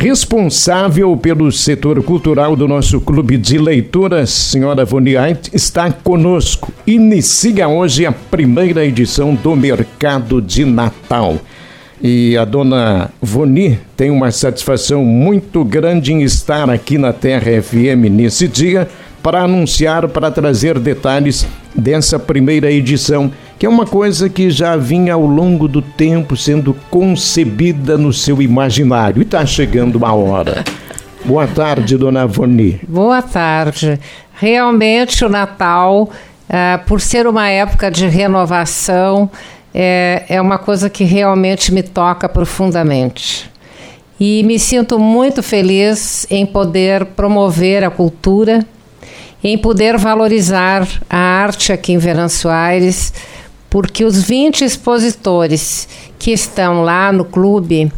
responsável pelo setor cultural do nosso clube de leituras, senhora Voniait, está conosco. Inicia hoje a primeira edição do Mercado de Natal. E a dona Voni tem uma satisfação muito grande em estar aqui na Terra FM nesse dia para anunciar, para trazer detalhes dessa primeira edição, que é uma coisa que já vinha ao longo do tempo sendo concebida no seu imaginário. E está chegando a hora. Boa tarde, dona Voni. Boa tarde. Realmente o Natal, uh, por ser uma época de renovação, é, é uma coisa que realmente me toca profundamente. E me sinto muito feliz em poder promover a cultura, em poder valorizar a arte aqui em Venâncio Aires, porque os 20 expositores que estão lá no clube,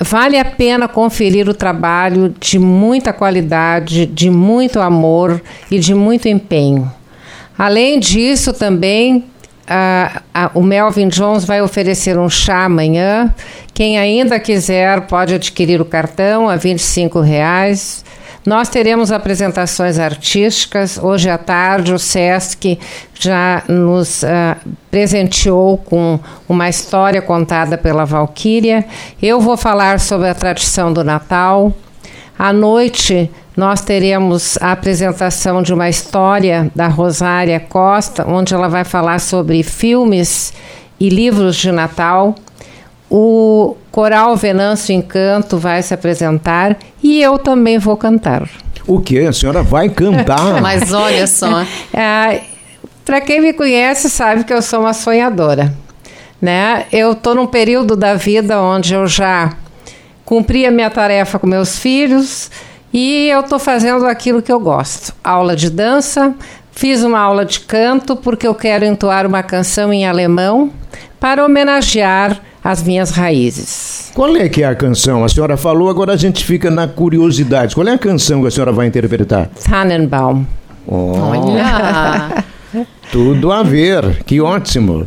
vale a pena conferir o trabalho de muita qualidade, de muito amor e de muito empenho. Além disso, também a, a, o Melvin Jones vai oferecer um chá amanhã. Quem ainda quiser pode adquirir o cartão a R$ reais. Nós teremos apresentações artísticas. Hoje à tarde, o SESC já nos uh, presenteou com uma história contada pela Valquíria. Eu vou falar sobre a tradição do Natal. À noite, nós teremos a apresentação de uma história da Rosária Costa, onde ela vai falar sobre filmes e livros de Natal. O Coral Venâncio Encanto vai se apresentar e eu também vou cantar. O que? A senhora vai cantar? Mas olha só. É, Para quem me conhece, sabe que eu sou uma sonhadora. Né? Eu estou num período da vida onde eu já cumpri a minha tarefa com meus filhos e eu estou fazendo aquilo que eu gosto. Aula de dança, fiz uma aula de canto porque eu quero entoar uma canção em alemão para homenagear as minhas raízes. Qual é que é a canção? A senhora falou, agora a gente fica na curiosidade. Qual é a canção que a senhora vai interpretar? Tannenbaum. Oh, Olha! Tudo a ver, que ótimo.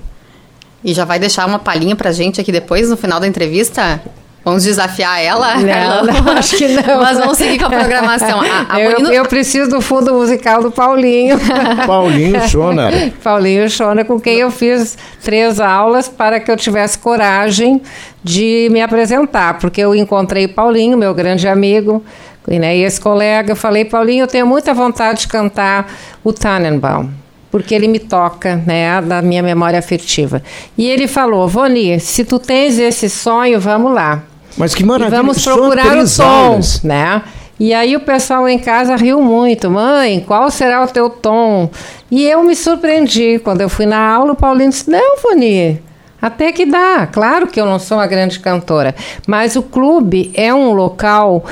E já vai deixar uma palhinha pra gente aqui depois, no final da entrevista? Vamos desafiar ela? Não, não acho que não. Mas vamos seguir com a programação. A, a eu, eu, preciso do fundo musical do Paulinho. Paulinho Schoner. Paulinho Schoner, com quem eu fiz três aulas para que eu tivesse coragem de me apresentar. Porque eu encontrei Paulinho, meu grande amigo, né, e esse colega. Eu falei, Paulinho, eu tenho muita vontade de cantar o Tannenbaum porque ele me toca, né, da minha memória afetiva. E ele falou: Voni, se tu tens esse sonho, vamos lá. Mas que maravilha. E vamos procurar o tom, né? E aí o pessoal em casa riu muito. Mãe, qual será o teu tom? E eu me surpreendi. Quando eu fui na aula, o Paulinho disse, não, Foni, até que dá. Claro que eu não sou uma grande cantora. Mas o clube é um local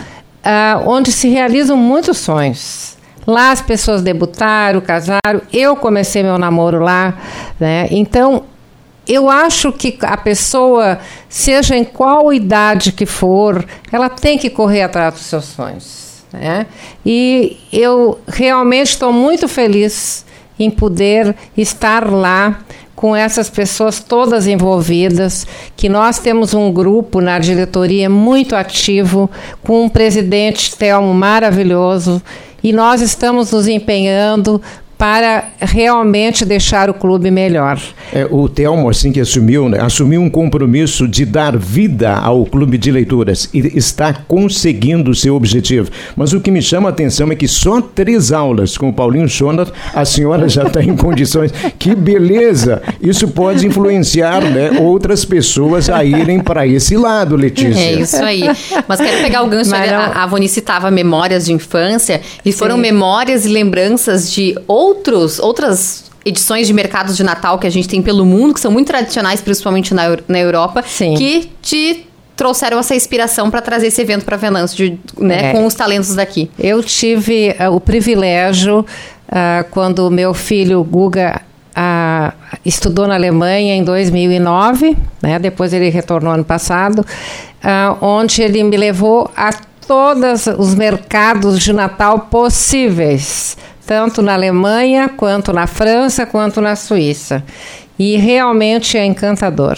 uh, onde se realizam muitos sonhos. Lá as pessoas debutaram, casaram. Eu comecei meu namoro lá, né? Então eu acho que a pessoa, seja em qual idade que for, ela tem que correr atrás dos seus sonhos. Né? E eu realmente estou muito feliz em poder estar lá com essas pessoas todas envolvidas, que nós temos um grupo na diretoria muito ativo, com um presidente Telmo maravilhoso, e nós estamos nos empenhando para realmente deixar o clube melhor. É, o Telmo, assim que assumiu, né, assumiu um compromisso de dar vida ao clube de leituras e está conseguindo o seu objetivo. Mas o que me chama a atenção é que só três aulas com o Paulinho Schoner, a senhora já está em condições. Que beleza! Isso pode influenciar né, outras pessoas a irem para esse lado, Letícia. É isso aí. Mas quero pegar o gancho. Não... A, a Voni citava memórias de infância e foram memórias e lembranças de outros outros, outras edições de mercados de Natal que a gente tem pelo mundo, que são muito tradicionais, principalmente na, na Europa, Sim. que te trouxeram essa inspiração para trazer esse evento para Venâncio, né, é. com os talentos daqui. Eu tive uh, o privilégio, uh, quando meu filho Guga uh, estudou na Alemanha em 2009, né, depois ele retornou ano passado, onde ele me levou a todos os mercados de Natal possíveis tanto na Alemanha, quanto na França, quanto na Suíça. E realmente é encantador.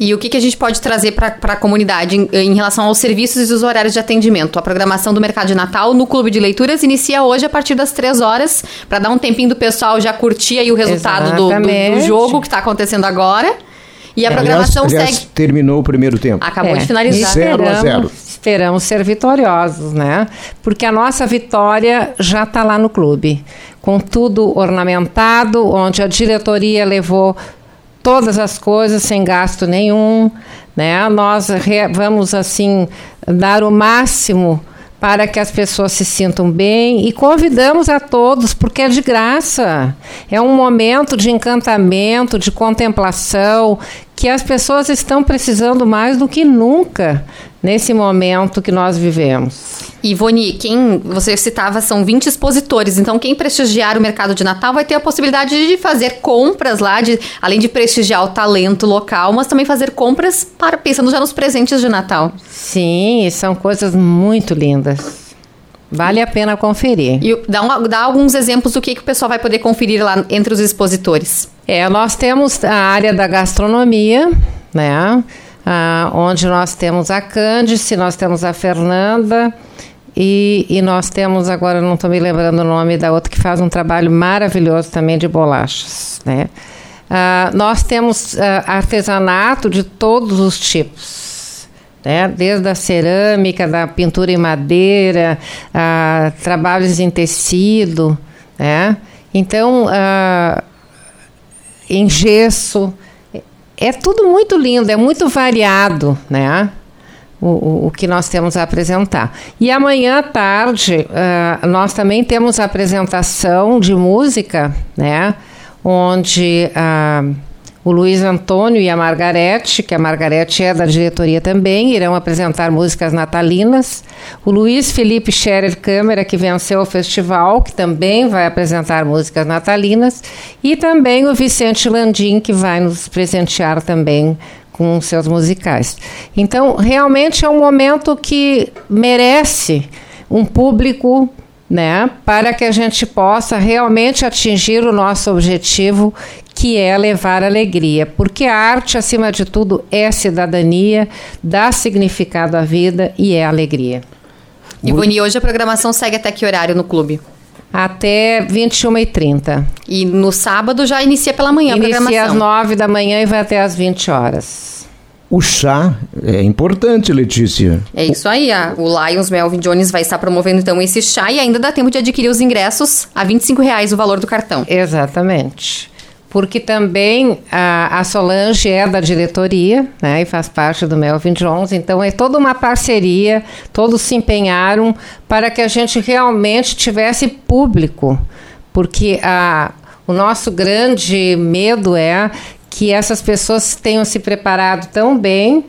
E o que, que a gente pode trazer para a comunidade em, em, relação aos serviços e os horários de atendimento? A programação do Mercado de Natal no Clube de Leituras inicia hoje a partir das 3 horas, para dar um tempinho do pessoal já curtir aí o resultado do, do, do jogo que está acontecendo agora. E a é, programação aliás, aliás, segue. Terminou o primeiro tempo. Acabou é. de finalizar. 0 a 0 terão ser vitoriosos, né? Porque a nossa vitória já está lá no clube, com tudo ornamentado, onde a diretoria levou todas as coisas sem gasto nenhum, né? Nós vamos assim dar o máximo para que as pessoas se sintam bem e convidamos a todos, porque é de graça. É um momento de encantamento, de contemplação, que as pessoas estão precisando mais do que nunca nesse momento que nós vivemos. Ivone, quem você citava são 20 expositores, então quem prestigiar o mercado de Natal vai ter a possibilidade de fazer compras lá, de, além de prestigiar o talento local, mas também fazer compras para pensando já nos presentes de Natal. Sim, são coisas muito lindas. Vale a pena conferir. E dá, um, dá alguns exemplos do que, que o pessoal vai poder conferir lá entre os expositores. É, nós temos a área da gastronomia, né? Ah, onde nós temos a Cândice, nós temos a Fernanda e, e nós temos agora, não estou me lembrando o nome da outra que faz um trabalho maravilhoso também de bolachas, né? Ah, nós temos ah, artesanato de todos os tipos, né? desde a cerâmica, da pintura em madeira, a trabalhos em tecido, né? Então, ah, em gesso, é tudo muito lindo, é muito variado, né? O, o, que nós temos a apresentar. E amanhã à tarde, uh, nós também temos a apresentação de música, né? Onde uh, o Luiz Antônio e a Margarete, que a Margarete é da diretoria também, irão apresentar músicas natalinas. O Luiz Felipe Scherer Câmara, que venceu o festival, que também vai apresentar músicas natalinas. E também o Vicente Landim, que vai nos presentear também com seus musicais. Então, realmente é um momento que merece um público né, para que a gente possa realmente atingir o nosso objetivo, que é levar alegria, porque a arte, acima de tudo, é cidadania, dá significado à vida e é alegria. E Boni, hoje a programação segue até que horário no clube? Até 21h30. E no sábado já inicia pela manhã inicia a programação? Inicia às 9 da manhã e vai até às 20 horas. O chá é importante, Letícia. É isso aí. A, o Lions Melvin Jones vai estar promovendo então esse chá e ainda dá tempo de adquirir os ingressos a 25 reais o valor do cartão. Exatamente porque também a, a, Solange é da diretoria, né, e faz parte do Melvin Jones, então é toda uma parceria, todos se empenharam para que a gente realmente tivesse público, porque a, o nosso grande medo é que essas pessoas tenham se preparado tão bem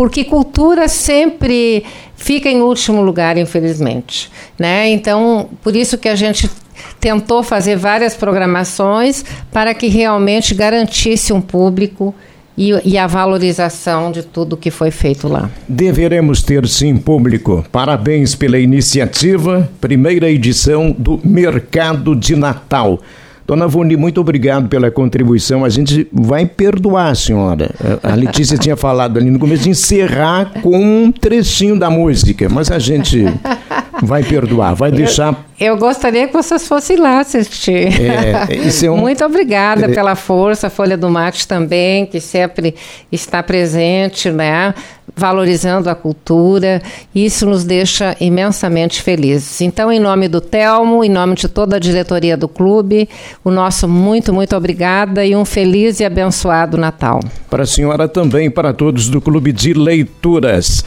porque cultura sempre fica em último lugar, infelizmente, né? Então, por isso que a gente tentou fazer várias programações para que realmente garantisse um público e, e, a valorização de tudo que foi feito lá. Deveremos ter sim público. Parabéns pela iniciativa, primeira edição do Mercado de Natal. Dona Voni, muito obrigado pela contribuição. A gente vai perdoar a senhora. A Letícia tinha falado ali no começo de encerrar com um trechinho da música, mas a gente vai perdoar, vai deixar. Eu, eu gostaria que vocês fossem lá assistir. É, é um... Muito obrigada é... pela força, Folha do Mate também, que sempre está presente, né? valorizando a cultura. Isso nos deixa imensamente felizes. Então, em nome do Telmo, em nome de toda a diretoria do clube, o nosso muito, muito obrigada e um feliz e abençoado Natal. Para a senhora também, para todos do Clube de Leituras.